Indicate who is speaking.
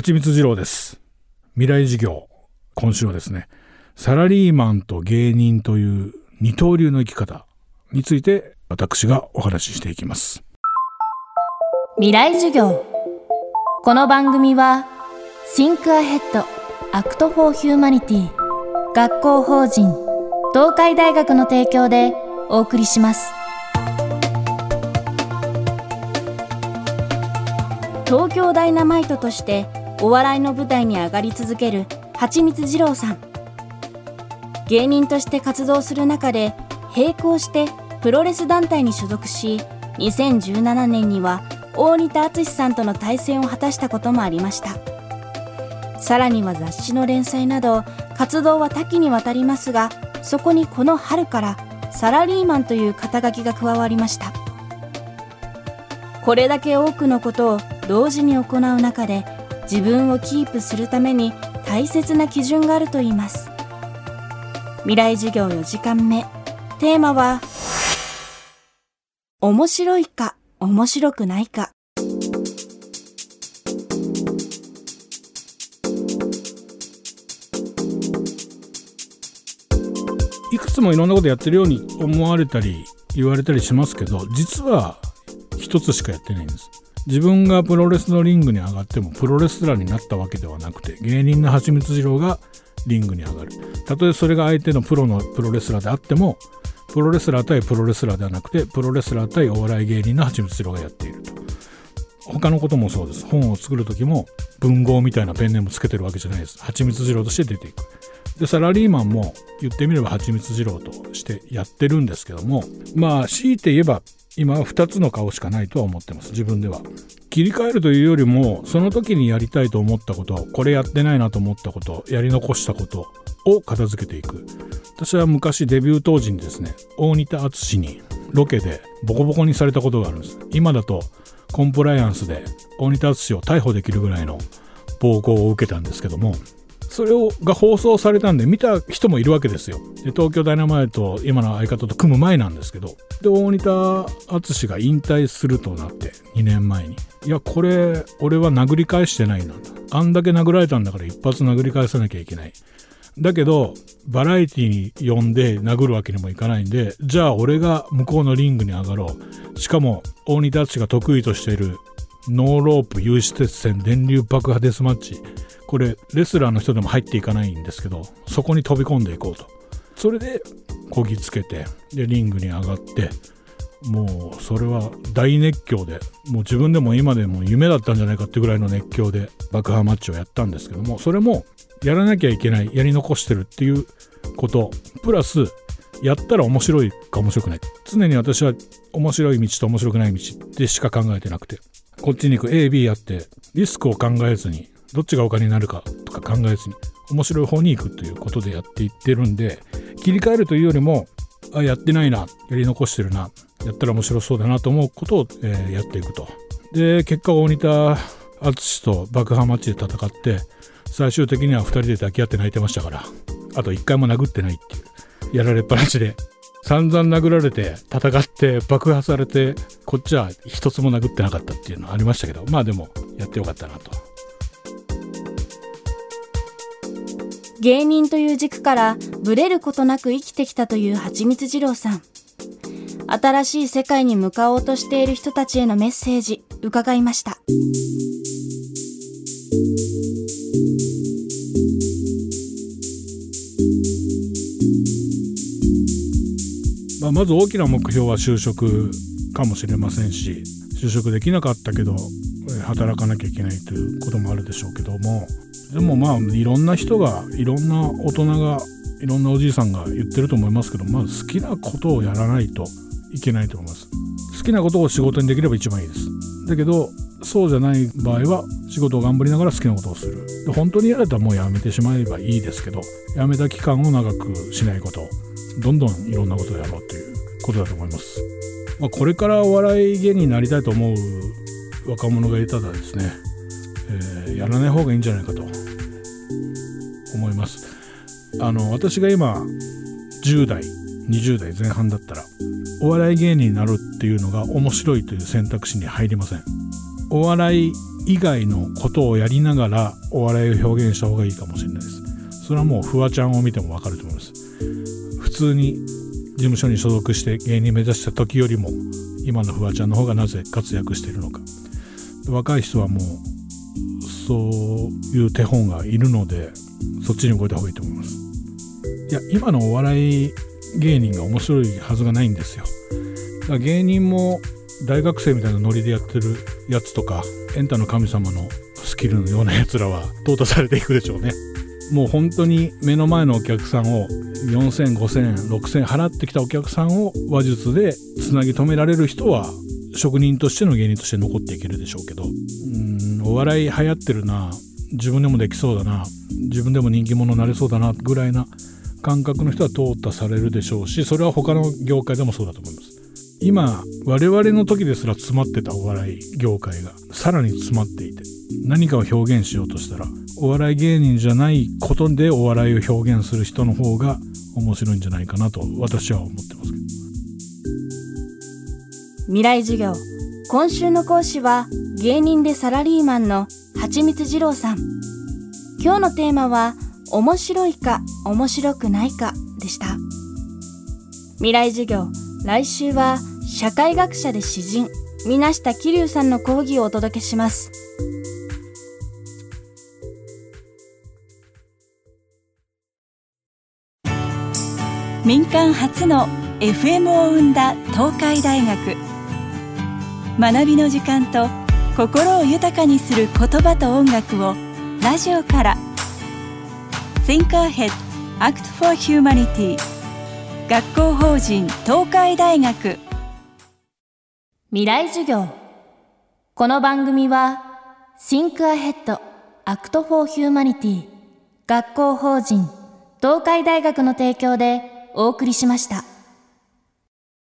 Speaker 1: 蜂蜜二郎です。未来事業今週はですねサラリーマンと芸人という二刀流の生き方について私がお話ししていきます。
Speaker 2: 未来授業。この番組は Think Ahead Act for Humanity 学校法人東海大学の提供でお送りします。東京ダイナマイトとしてお笑いの舞台に上がり続ける蜂蜜二郎さん。芸人として活動する中で並行してプロレス団体に所属し2017年には大仁田敦さんとの対戦を果たしたこともありました。さらには雑誌の連載など活動は多岐にわたりますがそこにこの春からサラリーマンという肩書きが加わりました。これだけ多くのことを同時に行う中で自分をキープするために大切な基準があるといいます。未来授業4時間目。テーマは面白いか面白くないか。
Speaker 1: いくつもいろんなことやってるように思われたり言われたりしますけど実は一つしかやってないんです。自分がプロレスのリングに上がってもプロレスラーになったわけではなくて芸人の蜂蜜二郎がリングに上がる。たとえそれが相手のプロのプロレスラーであってもプロレスラー対プロレスラーではなくてプロレスラー対お笑い芸人の蜂蜜二郎がやっていると。他のこともそうです。本を作る時も文豪みたいなペンネームつけてるわけじゃないです。蜂蜜二郎として出ていく。でサラリーマンも言ってみれば蜂蜜二郎としてやってるんですけどもまあ強いて言えば今は2つの顔しかないとは思ってます。自分では。切り替えるというよりもその時にやりたいと思ったことこれやってないなと思ったことやり残したことを片付けていく。私は昔デビュー当時にですね大仁田敦にロケでボコボコにされたことがあるんです。今だとコンプライアンスで大仁田敦を逮捕できるぐらいの暴行を受けたんですけどもそれをが放送されたんで見た人もいるわけですよ。で東京ダイナマイト今の相方と組む前なんですけど。で大仁田敦が引退するとなって2年前に。いやこれ俺は殴り返してないなあんだけ殴られたんだから一発殴り返さなきゃいけない。だけどバラエティに呼んで殴るわけにもいかないんでじゃあ俺が向こうのリングに上がろう。しかも大仁田敦が得意としているノーロープ有刺鉄線電流爆破デスマッチ。これレスラーの人でも入っていかないんですけどそこに飛び込んでいこうと。それでこぎつけてでリングに上がってもうそれは大熱狂でもう自分でも今でも夢だったんじゃないかってぐらいの熱狂で爆破マッチをやったんですけどもそれもやらなきゃいけないやり残してるっていうことプラスやったら面白いか面白くない。常に私は面白い道と面白くない道でしか考えてなくて。こっちに行く。AB やってリスクを考えずにどっちがお金になるかとか考えずに面白い方に行くということでやっていってるんで切り替えるというよりもあやってないなやり残してるなやったら面白そうだなと思うことを、えー、やっていくと。で結果大仁田淳と爆破マッチで戦って最終的には2人で抱き合って泣いてましたからあと1回も殴ってないっていうやられっぱなしで散々殴られて戦って爆破されてこっちは一つも殴ってなかったっていうのはありましたけどまあでもやってよかったなと。
Speaker 2: 芸人という軸からブレることなく生きてきたという蜂蜜二郎さん。新しい世界に向かおうとしている人たちへのメッセージ伺いました。
Speaker 1: まあ、まず大きな目標は就職かもしれませんし就職できなかったけど働かなきゃいけないということもあるでしょうけどもでもまあいろんな人がいろんな大人がいろんなおじいさんが言ってると思いますけどまず好きなことをやらないといけないと思います。好きなことを仕事にできれば一番いいです。だけどそうじゃない場合は仕事を頑張りながら好きなことをする。で本当に嫌だったらもうやめてしまえばいいですけどやめた期間を長くしないことどんどんいろんなことをやろうということだと思います、まあ、これからお笑い芸人になりたいと思う若者がいたらですね、えー、やらない方がいいんじゃないかと思います。あの私が今10代20代前半だったらお笑い芸人になるっていうのが面白いという選択肢に入りません。お笑い以外のことをやりながらお笑いを表現した方がいいかもしれないです。それはもうフワちゃんを見てもわかると思います。普通に事務所に所属して芸人目指した時よりも今のフワちゃんの方がなぜ活躍しているのか。若い人はもうそういう手本がいるのでそっちに動いた方がいいと思います。いや今のお笑い芸人が面白いはずがないんですよ。だから芸人も大学生みたいなノリでやってるやつとかエンタの神様のスキルのようなやつらは淘汰されていくでしょうね。もう本当に目の前のお客さんを4000、5000、6000払ってきたお客さんを話術でつなぎ止められる人は職人としての芸人として残っていけるでしょうけど。うんお笑い流行ってるな。自分でもできそうだな。自分でも人気者になれそうだな。ぐらいな感覚の人は淘汰されるでしょうしそれは他の業界でもそうだと思います。今我々の時ですら詰まってたお笑い業界がさらに詰まっていて何かを表現しようとしたらお笑い芸人じゃないことでお笑いを表現する人の方が面白いんじゃないかなと私は思ってますけど。
Speaker 2: 未来授業。今週の講師は芸人でサラリーマンのはちみつ二郎さん。今日のテーマは面白いか面白くないかでした。未来授業。来週は社会学者で詩人。水下桐生さんの講義をお届けします。
Speaker 3: 民間初の FM を生んだ東海大学。学びの時間と心を豊かにする言葉と音楽をラジオから。Think Ahead Act for Humanity. 学校法人東海大学。
Speaker 2: 未来授業。この番組は Think Ahead Act for Humanity. 学校法人東海大学の提供でお送りしました。